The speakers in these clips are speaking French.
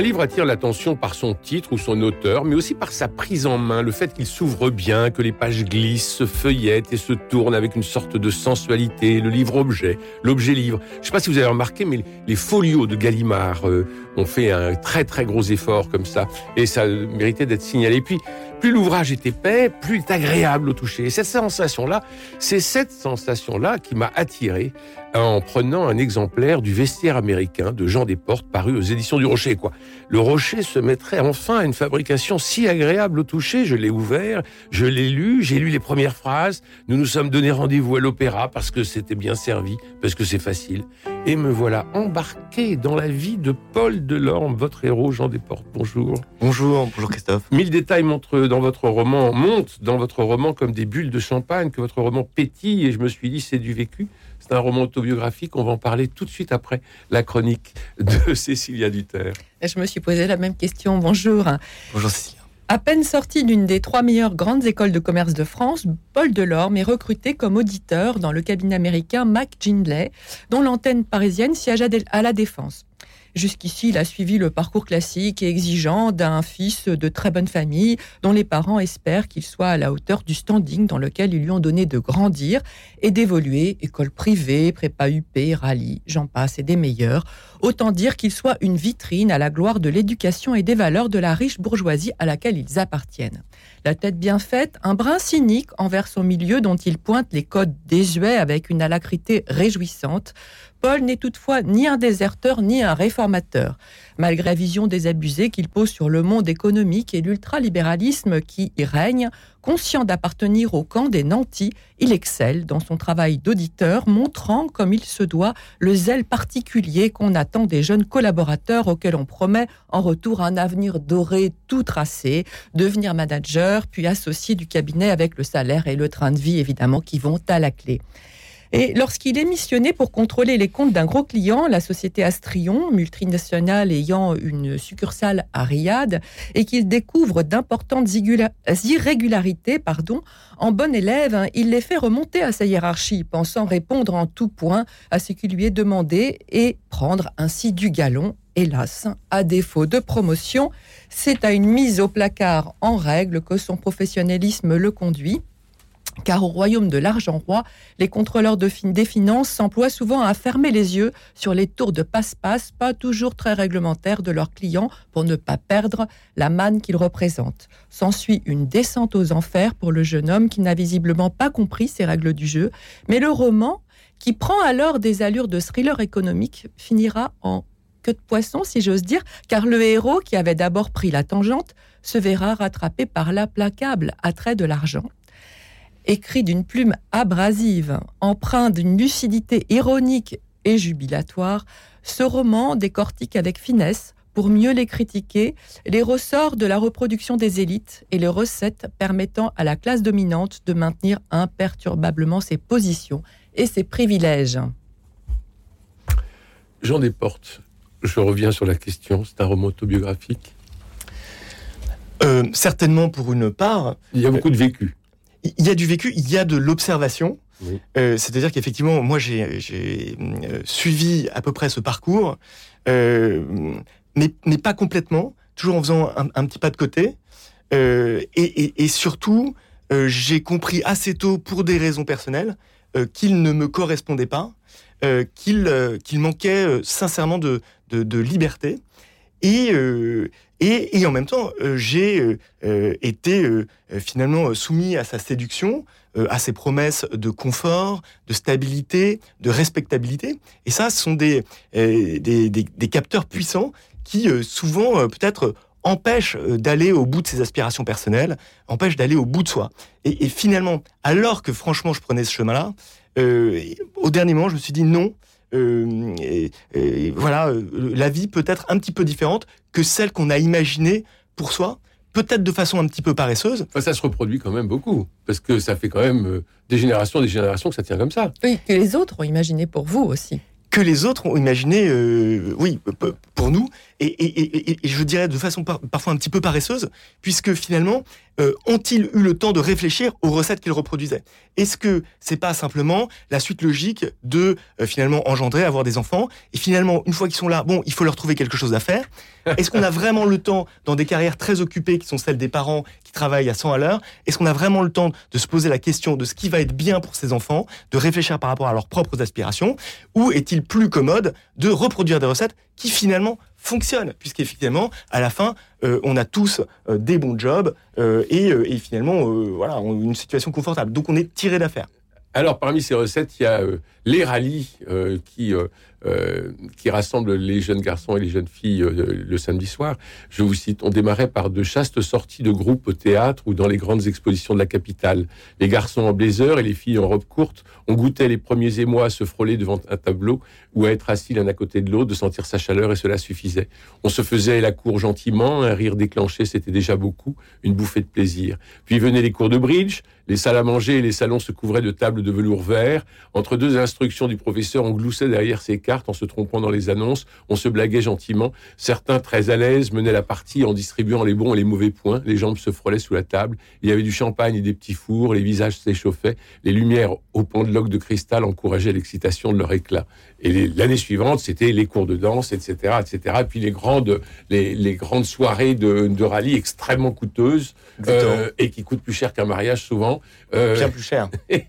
Un livre attire l'attention par son titre ou son auteur, mais aussi par sa prise en main, le fait qu'il s'ouvre bien, que les pages glissent, se feuillettent et se tournent avec une sorte de sensualité, le livre-objet, l'objet-livre. Je ne sais pas si vous avez remarqué, mais les folios de Gallimard euh, ont fait un très très gros effort comme ça, et ça méritait d'être signalé. puis, plus l'ouvrage est épais, plus il est agréable au toucher. Et cette sensation-là, c'est cette sensation-là qui m'a attiré en prenant un exemplaire du vestiaire américain de Jean Desportes paru aux éditions du Rocher. Quoi. Le Rocher se mettrait enfin à une fabrication si agréable au toucher. Je l'ai ouvert, je l'ai lu, j'ai lu les premières phrases. Nous nous sommes donné rendez-vous à l'opéra parce que c'était bien servi, parce que c'est facile. Et me voilà embarqué dans la vie de Paul Delorme, votre héros Jean Desportes. Bonjour. Bonjour, bonjour Christophe. Mille détails montrent dans votre roman, montent dans votre roman comme des bulles de champagne, que votre roman pétille et je me suis dit c'est du vécu. C'est un roman autobiographique. On va en parler tout de suite après la chronique de Cécilia Duterre. Je me suis posé la même question. Bonjour. Bonjour Cécilia. À peine sorti d'une des trois meilleures grandes écoles de commerce de France, Paul Delorme est recruté comme auditeur dans le cabinet américain McGinley, dont l'antenne parisienne siège à la Défense. Jusqu'ici, il a suivi le parcours classique et exigeant d'un fils de très bonne famille dont les parents espèrent qu'il soit à la hauteur du standing dans lequel ils lui ont donné de grandir et d'évoluer, école privée, prépa UP, rallye, j'en passe et des meilleurs. Autant dire qu'il soit une vitrine à la gloire de l'éducation et des valeurs de la riche bourgeoisie à laquelle ils appartiennent. La tête bien faite, un brin cynique envers son milieu dont il pointe les codes désuets avec une alacrité réjouissante, Paul n'est toutefois ni un déserteur ni un réformateur. Malgré la vision désabusée qu'il pose sur le monde économique et l'ultralibéralisme qui y règne, conscient d'appartenir au camp des nantis, il excelle dans son travail d'auditeur, montrant comme il se doit le zèle particulier qu'on attend des jeunes collaborateurs auxquels on promet en retour un avenir doré tout tracé, devenir manager, puis associé du cabinet avec le salaire et le train de vie évidemment qui vont à la clé. Et lorsqu'il est missionné pour contrôler les comptes d'un gros client, la société Astrion, multinationale ayant une succursale à Riyad, et qu'il découvre d'importantes irrégularités, pardon, en bon élève, hein, il les fait remonter à sa hiérarchie, pensant répondre en tout point à ce qui lui est demandé et prendre ainsi du galon hélas, à défaut de promotion, c'est à une mise au placard en règle que son professionnalisme le conduit car au royaume de l'argent roi, les contrôleurs de des finances s'emploient souvent à fermer les yeux sur les tours de passe-passe, pas toujours très réglementaires de leurs clients, pour ne pas perdre la manne qu'ils représentent. S'ensuit une descente aux enfers pour le jeune homme qui n'a visiblement pas compris ces règles du jeu, mais le roman, qui prend alors des allures de thriller économique, finira en queue de poisson, si j'ose dire, car le héros, qui avait d'abord pris la tangente, se verra rattrapé par l'implacable attrait de l'argent écrit d'une plume abrasive, empreint d'une lucidité ironique et jubilatoire, ce roman décortique avec finesse, pour mieux les critiquer, les ressorts de la reproduction des élites et les recettes permettant à la classe dominante de maintenir imperturbablement ses positions et ses privilèges. Jean Desportes, je reviens sur la question, c'est un roman autobiographique? Euh, Certainement pour une part. Il y a beaucoup de vécu il y a du vécu, il y a de l'observation. Euh, c'est-à-dire qu'effectivement, moi, j'ai euh, suivi à peu près ce parcours, euh, mais, mais, pas complètement, toujours en faisant un, petit pas de côté. Et, et, et, surtout, j'ai compris assez tôt, pour des raisons personnelles, qu'il ne me correspondait pas, qu'il manquait sincèrement de, de, de liberté. Et, et, en même temps, euh, j'ai euh, euh, été finalement soumis à sa séduction, à ses promesses de confort, de stabilité, de respectabilité. Et ça, ce sont des, des, capteurs puissants qui souvent peut-être empêchent d'aller au bout de ses aspirations personnelles, empêchent d'aller au bout de soi. Et, finalement, alors que franchement je prenais ce chemin-là, au dernier moment, je me suis dit non, euh, et, voilà, euh, la vie peut être un petit peu différente que celle qu'on a imaginée pour soi, peut-être de façon un petit peu paresseuse. ça se reproduit quand même beaucoup, parce que ça fait quand même euh, des générations, des générations que ça tient comme ça. Oui, que les autres ont imaginé pour vous aussi. que les autres ont imaginé, euh, oui, pour nous, et, je dirais de façon parfois un petit peu paresseuse, puisque finalement, euh, ont-ils eu le temps de réfléchir aux recettes qu'ils reproduisaient? Est-ce que c'est pas simplement la suite logique de euh, finalement engendrer, avoir des enfants, et finalement, une fois qu'ils sont là, bon, il faut leur trouver quelque chose à faire. Est-ce qu'on a vraiment le temps, dans des carrières très occupées qui sont celles des parents qui travaillent à 100 à l'heure, est-ce qu'on a vraiment le temps de se poser la question de ce qui va être bien pour ces enfants, de réfléchir par rapport à leurs propres aspirations, ou est-il plus commode de reproduire des recettes qui finalement fonctionnent, puisqu'effectivement, à la fin, euh, on a tous euh, des bons jobs euh, et, finalement, voilà, une situation confortable. Donc, on est tiré d'affaire. Alors, parmi ces recettes, il y a les rallyes qui euh, qui rassemble les jeunes garçons et les jeunes filles euh, le samedi soir. Je vous cite, on démarrait par de chastes sorties de groupes au théâtre ou dans les grandes expositions de la capitale. Les garçons en blazer et les filles en robe courte, on goûtait les premiers émois à se frôler devant un tableau ou à être assis l'un à côté de l'autre, de sentir sa chaleur et cela suffisait. On se faisait la cour gentiment, un rire déclenché, c'était déjà beaucoup, une bouffée de plaisir. Puis venaient les cours de bridge, les salles à manger et les salons se couvraient de tables de velours vert. Entre deux instructions du professeur, on gloussait derrière ses en se trompant dans les annonces, on se blaguait gentiment. Certains, très à l'aise, menaient la partie en distribuant les bons et les mauvais points. Les jambes se frôlaient sous la table. Il y avait du champagne et des petits fours. Les visages s'échauffaient. Les lumières au pendeloque de cristal encourageaient l'excitation de leur éclat. Et l'année suivante, c'était les cours de danse, etc., etc. Et puis les grandes, les, grandes soirées de, rallye extrêmement coûteuses euh, et qui coûtent plus cher qu'un mariage souvent. Euh, Bien plus cher. et,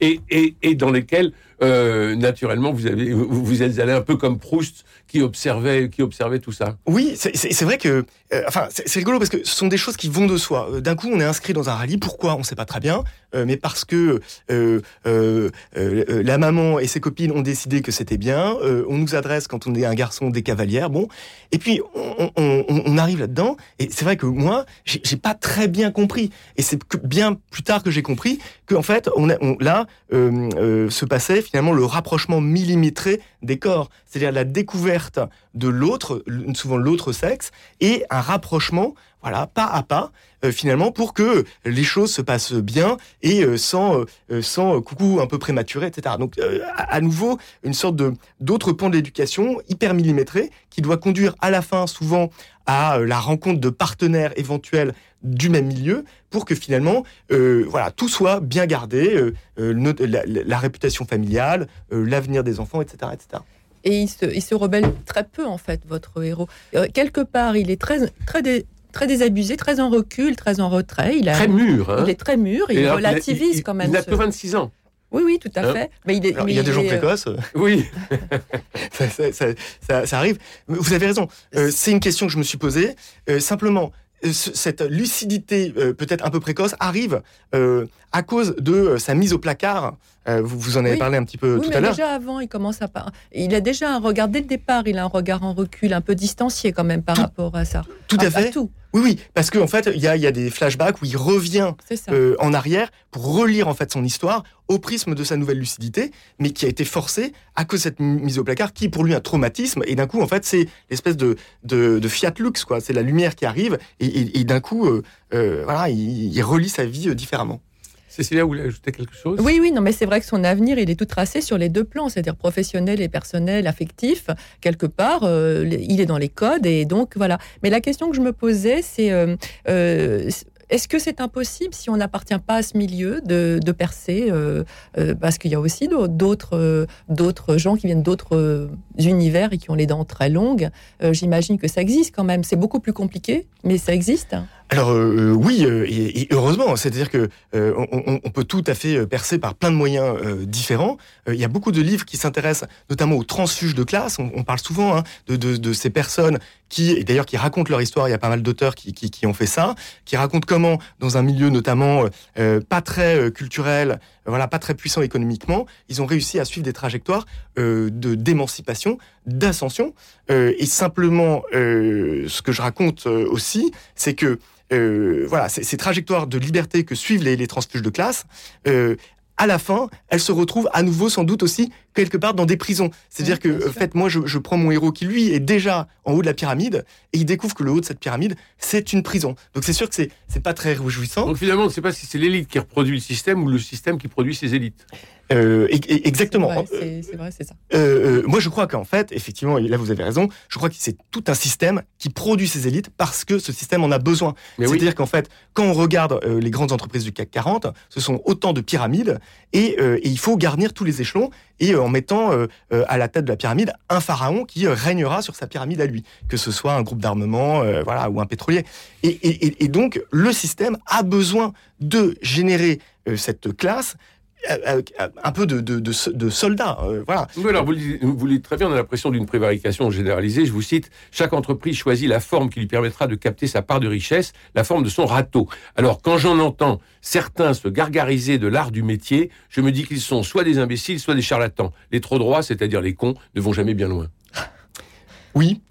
et, et dans lesquelles euh, naturellement, vous, avez, vous, êtes allé un peu comme Proust qui observait, qui observait tout ça. Oui, c'est vrai que, euh, enfin, c'est rigolo parce que ce sont des choses qui vont de soi. Euh, d'un coup, on est inscrit dans un rallye. Pourquoi? On ne sait pas très bien, mais parce que la maman et ses copines ont décidé que c'était bien. on nous adresse quand on est un garçon des cavalières. Bon, et puis on, on arrive là-dedans. Et c'est vrai que moi, j'ai pas très bien compris. Et c'est bien plus tard que j'ai compris que en fait, on, a, on là se passait finalement le rapprochement millimétré des corps, c'est-à-dire la découverte de l'autre, souvent l'autre sexe, et un rapprochement, voilà, pas à pas, euh, finalement, pour que les choses se passent bien et euh, sans, euh, sans coucou un peu prématuré, etc. Donc, à, nouveau, une sorte de d'autres pans de l'éducation hyper millimétrés qui doit conduire à la fin, souvent, à la rencontre de partenaires éventuels du même milieu pour que finalement, euh, voilà, tout soit bien gardé, euh, euh, la, réputation familiale, l'avenir des enfants, etc., etc. Et il se, il se, rebelle très peu en fait, votre héros. quelque part, il est très, très, très désabusé, très en recul, très en retrait. Il a, très mur. Hein. Il est très mûr. Il relativise quand même. Il n'a que 26 ans. Oui, oui, tout à hein fait. Mais il, il y a des gens précoces. Oui. ça, arrive. Vous avez raison. c'est une question que je me suis posée. simplement, cette lucidité euh, peut-être un peu précoce arrive euh, à cause de euh, sa mise au placard. vous, vous, en avez parlé un petit peu tout à l'heure. Déjà avant, il commence à il a déjà un regard dès le départ, il a un regard en recul, un peu distancié quand même par rapport à ça. Tout à, fait. tout. Oui, oui, parce qu'en en fait, il y a, y a, des flashbacks où il revient euh, en arrière pour relire en fait son histoire au prisme de sa nouvelle lucidité, mais qui a été forcé à cause de cette mise au placard, qui pour lui un traumatisme. Et d'un coup, en fait, c'est l'espèce de, de, de, fiat lux, quoi. C'est la lumière qui arrive, et, et, d'un coup, euh, euh, voilà, il, il, relit sa vie différemment. Cécilia, voulez ajouter quelque chose? Oui, oui, non, mais c'est vrai que son avenir, il est tout tracé sur les deux plans, c'est-à-dire professionnel et personnel, affectif. Quelque part, euh, il est dans les codes et donc voilà. Mais la question que je me posais, c'est euh, euh, est-ce que c'est impossible, si on n'appartient pas à ce milieu, de, percer euh, euh, Parce qu'il y a aussi d'autres d'autres gens qui viennent d'autres univers et qui ont les dents très longues. J'imagine que ça existe quand même. C'est beaucoup plus compliqué, mais ça existe. Alors oui, et, heureusement, c'est-à-dire que on, peut tout à fait percer par plein de moyens différents. Il y a beaucoup de livres qui s'intéressent notamment aux transfuges de classe. On, parle souvent hein, de, de, ces personnes qui, et d'ailleurs qui racontent leur histoire. Il y a pas mal d'auteurs qui, qui, qui, ont fait ça, qui racontent comment dans un milieu notamment euh, pas très euh, culturel, voilà, pas très puissant économiquement, ils ont réussi à suivre des trajectoires euh, de d'émancipation, d'ascension. et simplement, ce que je raconte aussi, c'est que voilà, ces trajectoires de liberté que suivent les, les transfuges de classe, à la fin, elles se retrouvent à nouveau sans doute aussi quelque part dans des prisons. C'est-à-dire que, en fait, moi, je, je, prends mon héros qui, lui, est déjà en haut de la pyramide et il découvre que le haut de cette pyramide, c'est une prison. Donc, c'est sûr que c'est, c'est pas très réjouissant. Donc, finalement, on ne sait pas si c'est l'élite qui reproduit le système ou le système qui produit ses élites. Euh, exactement. C'est vrai, c'est ça. Euh, euh, moi, je crois qu'en fait, effectivement, et là vous avez raison, je crois que c'est tout un système qui produit ces élites parce que ce système en a besoin. C'est-à-dire qu'en fait, quand on regarde les grandes entreprises du CAC 40, ce sont autant de pyramides et, et il faut garnir tous les échelons et en mettant à la tête de la pyramide un pharaon qui régnera sur sa pyramide à lui, que ce soit un groupe d'armement, voilà, ou un pétrolier. Et, et, et, donc, le système a besoin de générer cette classe un peu de, de, de, soldats. Euh, voilà. Oui, alors vous, vous dites très bien, on a l'impression d'une prévarication généralisée. Je vous cite, chaque entreprise choisit la forme qui lui permettra de capter sa part de richesse, la forme de son râteau. Alors quand j'en entends certains se gargariser de l'art du métier, je me dis qu'ils sont soit des imbéciles, soit des charlatans. Les trop droits, c'est-à-dire les cons, ne vont jamais bien loin. Oui,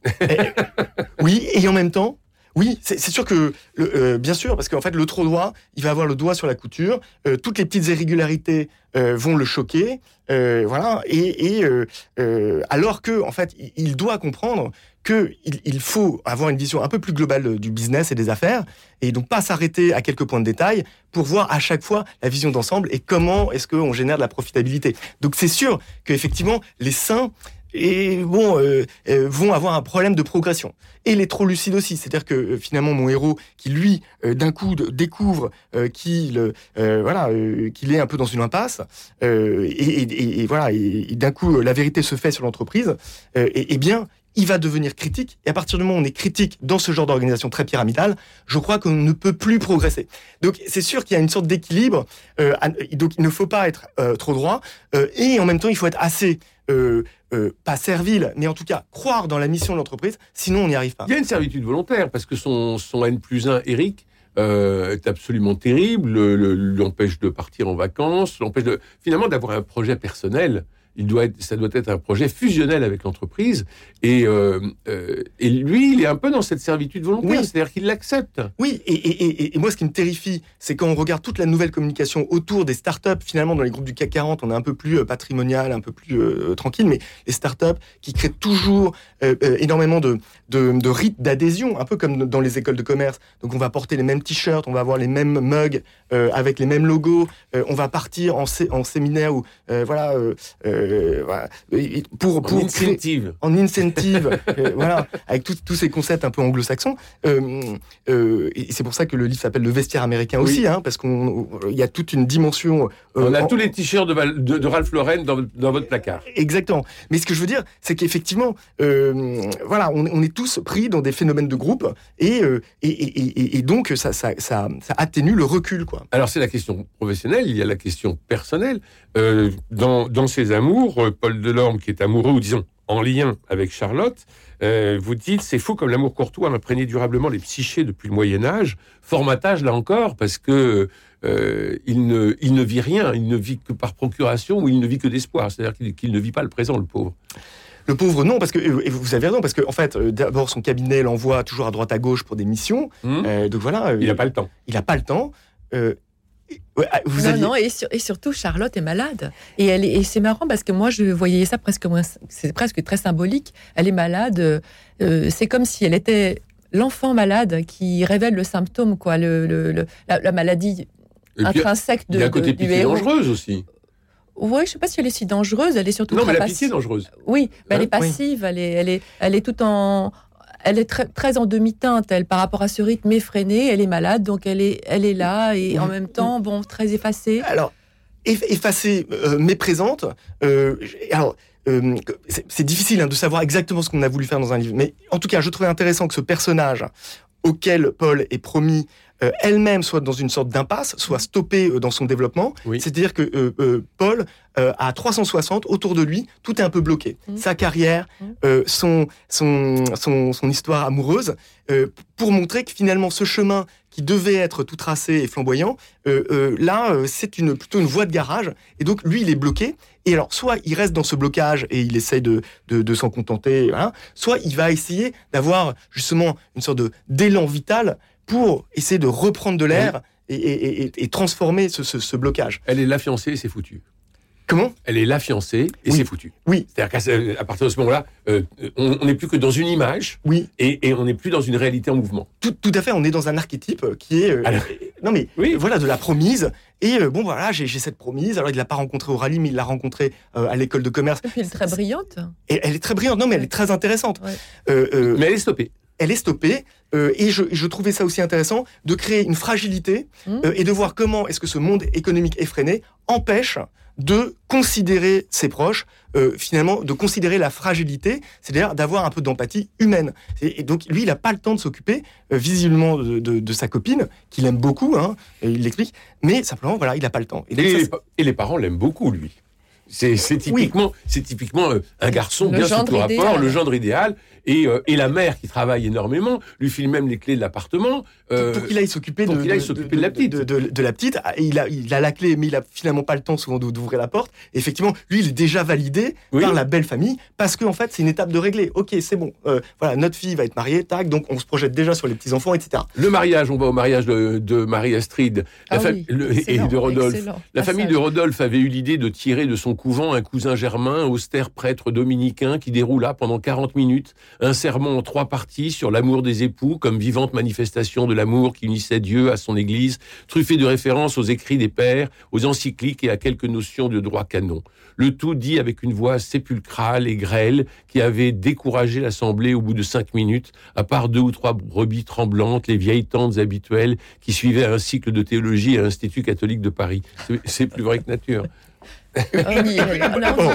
oui, et en même temps, oui, c'est sûr que, euh, bien sûr, parce qu'en fait, le trop droit, il va avoir le doigt sur la couture. Euh, toutes les petites irrégularités euh, vont le choquer, voilà. Et, alors que, en fait, il doit comprendre qu'il il faut avoir une vision un peu plus globale du business et des affaires, et donc pas s'arrêter à quelques points de détail pour voir à chaque fois la vision d'ensemble et comment est-ce qu'on génère de la profitabilité. Donc c'est sûr qu'effectivement, les saints et bon, euh, euh, vont avoir un problème de progression. Et les trop lucides aussi, c'est-à-dire que euh, finalement mon héros, qui lui d'un coup découvre qu'il voilà qu'il est un peu dans une impasse, et, voilà, et, d'un coup la vérité se fait sur l'entreprise, et, bien il va devenir critique. Et à partir du moment où on est critique dans ce genre d'organisation très pyramidale, je crois qu'on ne peut plus progresser. Donc c'est sûr qu'il y a une sorte d'équilibre. donc il ne faut pas être trop droit. et en même temps, il faut être assez euh, euh, pas servile, mais en tout cas croire dans la mission de l'entreprise, sinon on n'y arrive pas. Il y a une servitude volontaire, parce que son, N plus 1, Eric, euh, est absolument terrible, l'empêche de partir en vacances, l'empêche finalement d'avoir un projet personnel il doit être, ça doit être un projet fusionnel avec l'entreprise. Et, euh, euh, et lui, il est un peu dans cette servitude volontaire, c'est-à-dire qu'il l'accepte. Oui, et, et, et, moi, ce qui me terrifie, c'est quand on regarde toute la nouvelle communication autour des startups, finalement, dans les groupes du CAC 40, on est un peu plus euh, patrimonial, un peu plus tranquille, mais les startups qui créent toujours énormément de, de, de rites d'adhésion, un peu comme dans les écoles de commerce. Donc, on va porter les mêmes t-shirts, on va avoir les mêmes mugs avec les mêmes logos, on va partir en, en séminaire ou voilà euh, pour, pour en incentive, en incentive euh, voilà, avec tous ces concepts un peu anglo-saxons. Euh, et c'est pour ça que le livre s'appelle Le vestiaire américain aussi, hein, parce qu'il y a toute une dimension. on a tous les t-shirts de, de, Ralph Lauren dans, dans, votre placard. Exactement. Mais ce que je veux dire, c'est qu'effectivement, voilà, on, est tous pris dans des phénomènes de groupe et, et, et, donc ça, ça, ça, ça, atténue le recul. Quoi. Alors c'est la question professionnelle, il y a la question personnelle. dans, dans ces amours, euh, Paul Delorme, qui est amoureux, ou disons en lien avec Charlotte, euh, vous dites c'est fou comme l'amour courtois a imprégné durablement les psychés depuis le Moyen Âge. Formatage là encore parce que euh, il, ne, il ne vit rien, il ne vit que par procuration ou il ne vit que d'espoir, c'est-à-dire qu'il ne vit pas le présent, le pauvre. Le pauvre, non, parce que vous avez raison, parce qu'en en fait, d'abord son cabinet l'envoie toujours à droite à gauche pour des missions. Mmh. donc voilà, il n'a pas le temps. Il n'a pas le temps. Ah, vous non, non, et, surtout Charlotte est malade. Et, elle et c'est marrant parce que moi je voyais ça presque moins, c'est presque très symbolique. Elle est malade. Euh, c'est comme si elle était l'enfant malade qui révèle le symptôme, quoi, le, la, maladie intrinsèque de. Il y a un côté pitié dangereuse aussi. Oui, je sais pas si elle est si dangereuse. Elle est surtout. Non, mais la pitié dangereuse. Oui, mais elle est hein passive. Elle est, elle est, elle est tout en, elle est très, très en demi-teinte, elle, par rapport à ce rythme effréné. Elle est malade, donc elle est, elle est là et en même temps, bon, très effacée. Alors, effacée, euh, mais présente. Euh, alors, euh, c'est difficile hein, de savoir exactement ce qu'on a voulu faire dans un livre, mais en tout cas, je trouvais intéressant que ce personnage auquel Paul est promis euh, elle-même soit dans une sorte d'impasse, soit stoppée euh, dans son développement. C'est-à-dire que euh, Paul a 360 autour de lui, tout est un peu bloqué. Mmh. Sa carrière, mmh. son, son, son, histoire amoureuse, pour montrer que finalement ce chemin qui devait être tout tracé et flamboyant, là, c'est une, plutôt une voie de garage. Et donc, lui, il est bloqué. Et alors, soit il reste dans ce blocage et il essaye de, de, s'en contenter, soit il va essayer d'avoir justement une sorte d'élan vital pour essayer de reprendre de l'air et, transformer ce, blocage. Elle est la fiancée et c'est foutu. Comment? Elle est la fiancée et Oui. c'est foutu. Oui. C'est-à-dire qu'à partir de ce moment-là, euh, on n'est plus que dans une image Oui, et, et on n'est plus dans une réalité en mouvement. tout, tout à fait. On est dans un archétype qui est, euh, Alors- euh, non mais Oui. euh, voilà, de la promise. Et euh, bon, voilà, j'ai j'ai cette promise. Alors, il l'a pas rencontrée au rallye, mais il l'a rencontrée euh, à l'école de commerce. Et puis elle est très brillante. Et elle est très brillante. Non, mais elle est très intéressante. Ouais. Euh, euh, Mais elle est stoppée. elle est stoppée. Euh, et je, je trouvais ça aussi intéressant de créer une fragilité Mm. euh, et de voir comment est-ce que ce monde économique effréné empêche de considérer ses proches, euh, finalement, de considérer la fragilité, c'est-à-dire d'avoir un peu d'empathie humaine. Et, et donc, lui, il n'a pas le temps de s'occuper, euh, visiblement, de, de- de sa copine, qu'il aime beaucoup, hein, et il l'explique, mais simplement, voilà, il n'a pas le temps. Et donc, Et, ça, les, c'est- pa- et les parents l'aiment beaucoup, lui. C'est typiquement, c'est typiquement euh, un garçon Le bien sous tout rapport, le gendre idéal, et, euh, et la mère qui travaille énormément, lui file même les clés de l'appartement. euh, pour qu'il aille s'occuper de, la petite. de, la petite. Et Il a, il a la clé, mais il a finalement pas le temps souvent d'ou- d'ouvrir la porte. Et effectivement, lui, il est déjà validé Oui. par la belle famille parce qu'en fait, c'est une étape de régler. Ok, c'est bon. Euh, voilà, notre fille va être mariée, tac. Donc, on se projette déjà sur les petits enfants, etc. Le mariage, on va au mariage de, de Marie-Astrid Ah la fa- oui, le- et de Rodolphe. La famille de. Rodolphe avait eu l'idée de tirer de son un cousin germain, austère prêtre dominicain, qui déroula pendant 40 minutes un sermon en trois parties sur l'amour des époux comme vivante manifestation de l'amour qui unissait Dieu à son Église, truffé de références aux écrits des pères, aux encycliques et à quelques notions de droit canon. Le tout dit avec une voix sépulcrale et grêle qui avait découragé l'assemblée au bout de cinq minutes, à part deux ou trois brebis tremblantes, les vieilles tantes habituelles qui suivaient un cycle de théologie à l'Institut catholique de Paris. C'est plus vrai que nature.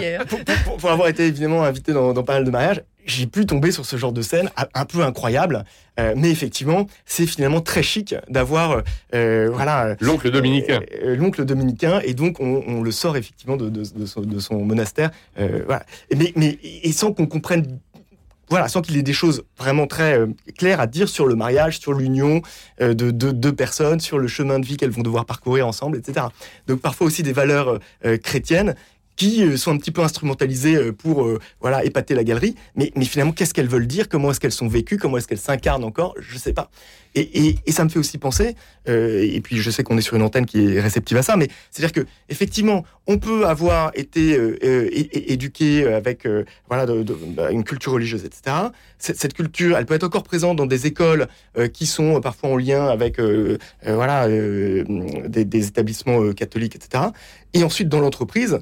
Y est. Pour, pour- pour- pour avoir été évidemment invité dans, dans pas mal de mariages, j'ai pu tomber sur ce genre de scène un- peu incroyable. Euh, mais effectivement, c'est finalement très chic d'avoir euh, voilà L'oncle dominicain. Euh, euh, L'oncle dominicain, et donc on, on le sort effectivement de, de- de son, de son monastère, euh, voilà. Mais et sans qu'on comprenne, voilà, sans qu'il ait des choses vraiment très euh, claires à dire sur le mariage, sur l'union euh, de de- deux personnes, sur le chemin de vie qu'elles vont devoir parcourir ensemble, etc. Donc parfois aussi des valeurs euh, chrétiennes qui euh, sont un petit peu instrumentalisées euh, pour euh, voilà épater la galerie, mais, mais finalement qu'est-ce qu'elles veulent dire, comment est-ce qu'elles sont vécues, comment est-ce qu'elles s'incarnent encore, je sais pas. Et, et- et ça me fait aussi penser, euh, et puis je sais qu'on est sur une antenne qui est réceptive à ça, mais c'est-à-dire que effectivement, on peut avoir été euh, éduqué avec euh, voilà bah, une culture religieuse, etc. Cette, culture, elle peut être encore présente dans des écoles qui sont parfois en lien avec voilà des, des établissements catholiques, etc. Et ensuite dans l'entreprise.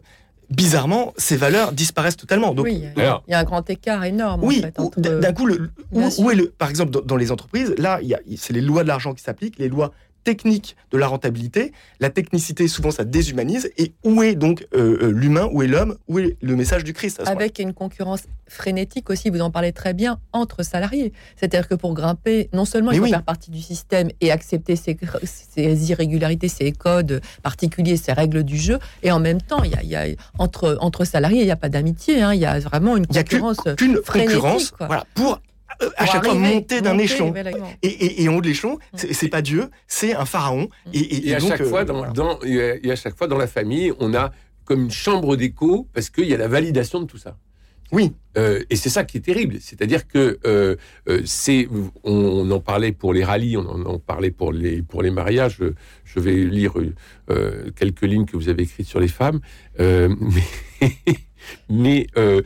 Bizarrement, ces valeurs disparaissent totalement. Donc, oui, Alors- il y a un grand écart énorme. oui, en fait, d'un coup, le, où, est le, par exemple, dans, dans les entreprises, là, c'est les lois de l'argent qui s'appliquent, les lois techniques de la rentabilité. La technicité, souvent, ça déshumanise. Et où est donc euh, euh, l'humain, où est l'homme, où est le message du Christ Avec une concurrence frénétique aussi, vous en parlez très bien, entre salariés. C'est-à-dire que pour grimper, non seulement Mais il faut oui. faire partie du système et accepter ces, ces irrégularités, ces codes particuliers, ces règles du jeu, et en même temps, il y a, il y a- entre, entre salariés, il n'y a pas d'amitié, hein, il y a vraiment une Il n'y a concurrence. qu'une frénétique, concurrence quoi. voilà, pour à pour chaque fois monter d'un échelon. Et, et- et en haut de l'échelon, c'est pas Dieu, c'est un pharaon. Et, et- Et à donc, chaque euh, fois, dans, voilà. dans- et à- et à chaque fois dans la famille, on a comme une chambre d'écho parce qu'il y a la validation de tout ça. Oui. Euh, et c'est ça qui est terrible. C'est-à-dire que euh, euh, c'est, on, on en parlait pour les rallyes, on en, parlait pour les pour les mariages. Je, je vais lire euh, quelques lignes que vous avez écrites sur les femmes, Euh, mais, mais euh,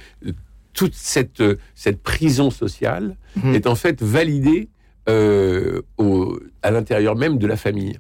toute cette cette prison sociale Mhm. est en fait validée euh, au, à l'intérieur même de la famille.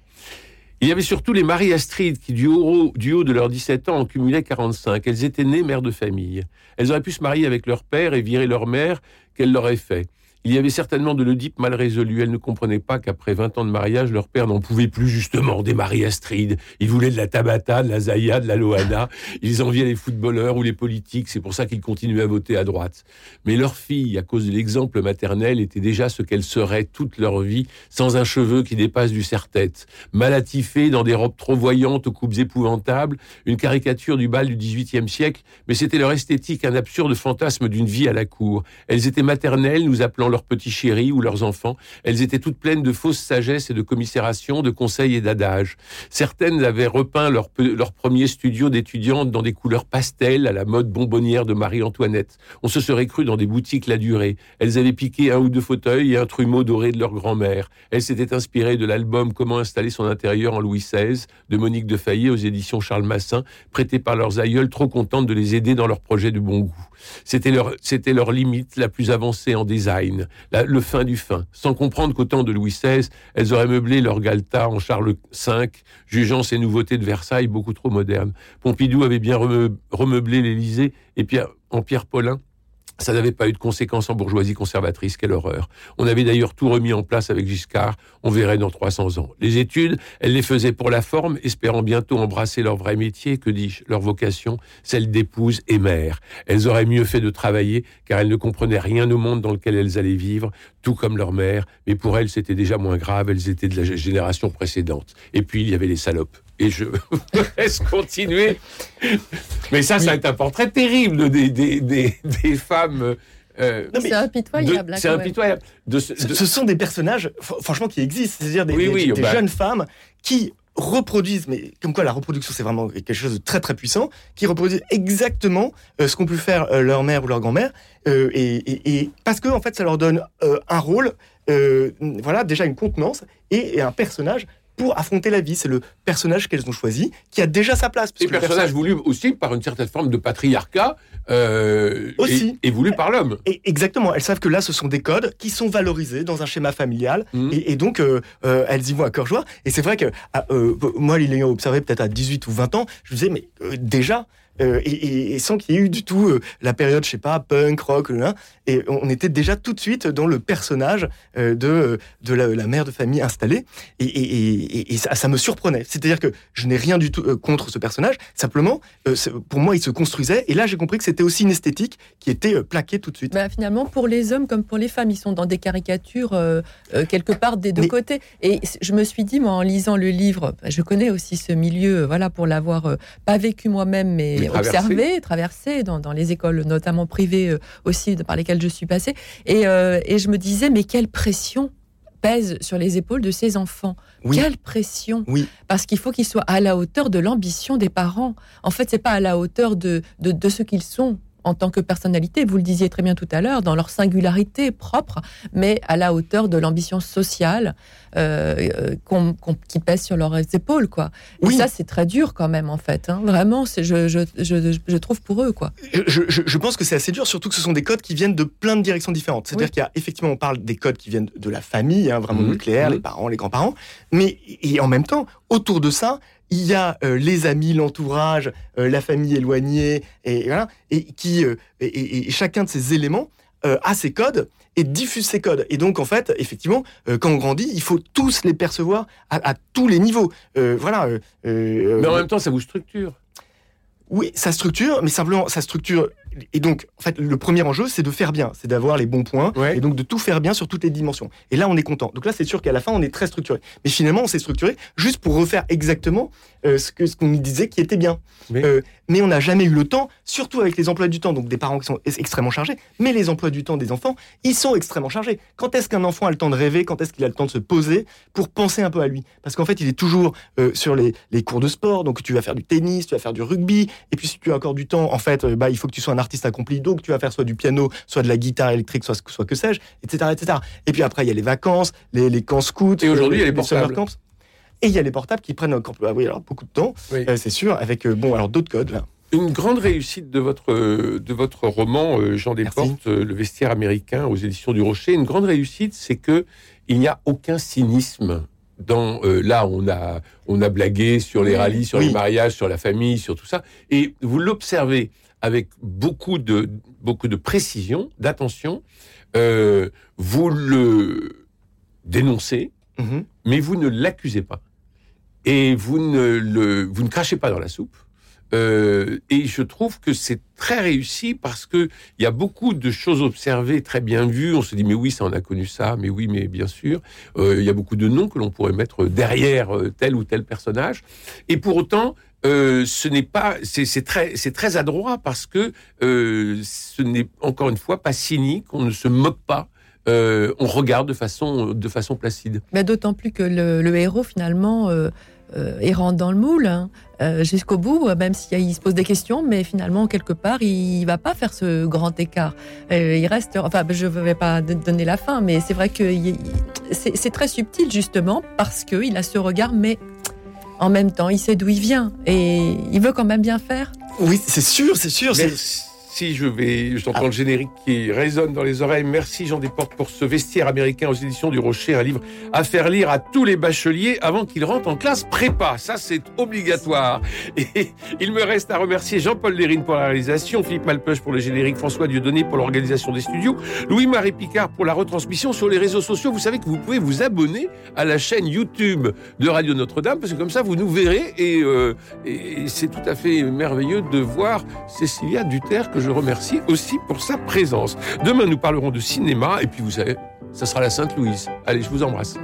Il y avait surtout les Marie-Astrid qui, du haut, du haut de leurs 17 ans, en cumulaient 45. Elles étaient nées mères de famille. Elles auraient pu se marier avec leur père et virer leur mère, qu'elles l'auraient fait. Il y avait certainement de l'Oedipe mal résolu. Elles ne comprenaient pas qu'après 20 ans de mariage, leur père n'en pouvait plus justement des Marie-Astrid. Ils voulaient de la Tabata, de la Zaya, de la Loana. Ils enviaient les footballeurs ou les politiques. C'est pour ça qu'ils continuaient à voter à droite. Mais leur fille, à cause de l'exemple maternel, était déjà ce qu'elle serait toute leur vie, sans un cheveu qui dépasse du serre-tête, malatifée dans des robes trop voyantes aux coupes épouvantables, une caricature du bal du XVIIIe siècle, mais c'était leur esthétique, un absurde fantasme d'une vie à la cour. Elles étaient maternelles, nous appelant leurs petits chéris ou leurs enfants. Elles étaient toutes pleines de fausses sagesse et de commisération, de conseils et d'adages. Certaines avaient repeint leur, leur premier studio d'étudiantes dans des couleurs pastel à la mode bonbonnière de Marie-Antoinette. On se serait cru dans des boutiques la durée. Elles avaient piqué un ou deux fauteuils et un trumeau doré de leur grand-mère. Elles s'étaient inspirées de l'album Comment installer son intérieur en Louis XVI de Monique de Fayet aux éditions Charles Massin, prêté par leurs aïeuls trop contentes de les aider dans leur projet de bon goût. C'était leur, c'était leur limite la plus avancée en design, le fin du fin, sans comprendre qu'au temps de Louis XVI, elles auraient meublé leur Galta en Charles V, jugeant ces nouveautés de Versailles beaucoup trop modernes. Pompidou avait bien remeublé l'Élysée et en Pierre Paulin ça n'avait pas eu de conséquences en bourgeoisie conservatrice, quelle horreur. On avait d'ailleurs tout remis en place avec Giscard, on verrait dans 300 ans. Les études, elles les faisaient pour la forme, espérant bientôt embrasser leur vrai métier, que dis-je, leur vocation, celle d'épouse et mère. Elles auraient mieux fait de travailler, car elles ne comprenaient rien au monde dans lequel elles allaient vivre, tout comme leur mère, mais pour elles c'était déjà moins grave, elles étaient de la génération précédente. Et puis il y avait les salopes et je laisse continuer. Mais ça, ça est un portrait terrible des, des, des, femmes. Euh, c'est impitoyable. C'est impitoyable. ce, sont des personnages, franchement, qui existent. C'est-à-dire des, bah jeunes femmes qui reproduisent, mais comme quoi la reproduction c'est vraiment quelque chose de très très puissant, qui reproduisent exactement euh, ce qu'ont pu faire euh, leur mère ou leur grand-mère, et, et, parce que en fait ça leur donne un rôle, voilà déjà une contenance et, un personnage pour affronter la vie. C'est le personnage qu'elles ont choisi qui a déjà sa place. Et personnage voulu aussi par une certaine forme de patriarcat euh, aussi. Et, voulu par l'homme. Exactement. Elles savent que là, ce sont des codes qui sont valorisés dans un schéma familial. Mmh. Et, donc, euh, euh, elles y vont à cœur joie. Et c'est vrai que moi, l'ayant observé peut-être à 18 ou 20 ans, je me disais, mais déjà, euh, et, sans qu'il y ait eu du tout euh, la période, je sais pas, punk, rock, et on était déjà tout de suite dans le personnage euh, de, de la, mère de famille installée, et, ça, ça, me surprenait. C'est-à-dire que je n'ai rien du tout contre ce personnage, simplement, pour moi, il se construisait, et là, j'ai compris que c'était aussi une esthétique qui était plaquée tout de suite. Bah, finalement, pour les hommes comme pour les femmes, ils sont dans des caricatures quelque part des deux côtés. Et je me suis dit, moi, en lisant le livre, bah, je connais aussi ce milieu, voilà, pour l'avoir pas vécu moi-même, mais observé, traversé dans, dans, les écoles, notamment privées euh, aussi, par lesquelles je suis passée. Et, euh, et je me disais, mais quelle pression pèse sur les épaules de ces enfants? Quelle pression? Oui. Parce qu'il faut qu'ils soient à la hauteur de l'ambition des parents. En fait, c'est pas à la hauteur de, de, de ce qu'ils sont en tant que personnalité, vous le disiez très bien tout à l'heure, dans leur singularité propre, mais à la hauteur de l'ambition sociale euh, qui pèse sur leurs épaules. Quoi. Et ça, c'est très dur quand même, en fait. Hein. Vraiment, je, je, je, trouve pour eux. Quoi. Je, pense que c'est assez dur, surtout que ce sont des codes qui viennent de plein de directions différentes. C'est-à-dire qu'il y a effectivement, on parle des codes qui viennent de la famille, hein, vraiment mmh. nucléaire, mmh. les parents, les grands-parents, mais et en même temps, autour de ça, il y a euh, les amis, l'entourage, euh, la famille éloignée, et, voilà, et qui euh, et, chacun de ces éléments a ses codes et diffuse ses codes. Et donc en fait, effectivement, quand on grandit, il faut tous les percevoir à, tous les niveaux. voilà. mais en même temps, ça vous structure. Oui, ça structure, mais simplement, ça structure et donc, en fait, le premier enjeu, c'est de faire bien, c'est d'avoir les bons points, et donc de tout faire bien sur toutes les dimensions. Et là, on est content. Donc là, c'est sûr qu'à la fin, on est très structuré. Mais finalement, on s'est structuré juste pour refaire exactement euh, ce que ce qu'on nous disait qui était bien. Euh, mais on n'a jamais eu le temps, surtout avec les emplois du temps, donc des parents qui sont extrêmement chargés, mais les emplois du temps des enfants, ils sont extrêmement chargés. Quand est-ce qu'un enfant a le temps de rêver? Quand est-ce qu'il a le temps de se poser pour penser un peu à lui? Parce qu'en fait, il est toujours euh, sur les, les, cours de sport, donc tu vas faire du tennis, tu vas faire du rugby, et puis si tu as encore du temps, en fait, bah, il faut que tu sois un artiste accompli, donc tu vas faire soit du piano, soit de la guitare électrique, soit, soit que sais-je, etc., etc. Et puis après, il y a les vacances, les, les camps scouts. Et aujourd'hui, il y a les portables. Et il y a les portables qui prennent encore ah oui, alors beaucoup de temps, euh, c'est sûr, avec euh, bon, alors d'autres codes là. Une grande réussite de votre, de votre roman, euh, Jean Desportes, Le vestiaire américain aux éditions du Rocher. Une grande réussite, c'est que il n'y a aucun cynisme dans là on a on a blagué sur les rallyes, sur les mariages, sur la famille, sur tout ça, et vous l'observez avec beaucoup de beaucoup de précision, d'attention. vous le dénoncez, mhm. mais vous ne l'accusez pas et vous ne, le, vous ne crachez pas dans la soupe. Euh, et je trouve que c'est très réussi parce que il y a beaucoup de choses observées, très bien vues. On se dit mais oui, ça on a connu ça, mais oui, mais bien sûr. Euh, il y a beaucoup de noms que l'on pourrait mettre derrière euh, tel ou tel personnage. Et pour autant, euh, ce n'est pas, c'est très, c'est très adroit parce que euh, ce n'est encore une fois pas cynique. On ne se moque pas euh, on regarde de façon, de façon placide. Mais d'autant plus que le, héros, finalement, il rentre dans le moule hein. jusqu'au bout, même s'il se pose des questions, mais finalement, quelque part, il va pas faire ce grand écart. il reste, enfin, je ne vais pas donner la fin, mais c'est vrai que c'est très subtil, justement, parce qu'il a ce regard, mais en même temps, il sait d'où il vient et il veut quand même bien faire. Oui, c'est sûr, c'est sûr. Merci, je vais, j'entends le générique qui résonne dans les oreilles. Merci Jean Desportes pour ce vestiaire américain aux éditions du Rocher, un livre à faire lire à tous les bacheliers avant qu'ils rentrent en classe prépa. Ça, c'est obligatoire. Et il me reste à remercier Jean-Paul Lérine pour la réalisation, Philippe Malpeuch pour le générique, François Dieudonné pour l'organisation des studios, Louis-Marie Picard pour la retransmission sur les réseaux sociaux. Vous savez que vous pouvez vous abonner à la chaîne YouTube de Radio Notre-Dame parce que comme ça, vous nous verrez et, euh, et c'est tout à fait merveilleux de voir Cécilia Duterre que je je remercie aussi pour sa présence. Demain, nous parlerons de cinéma et puis vous savez, ça sera la Sainte-Louise. Allez, je vous embrasse.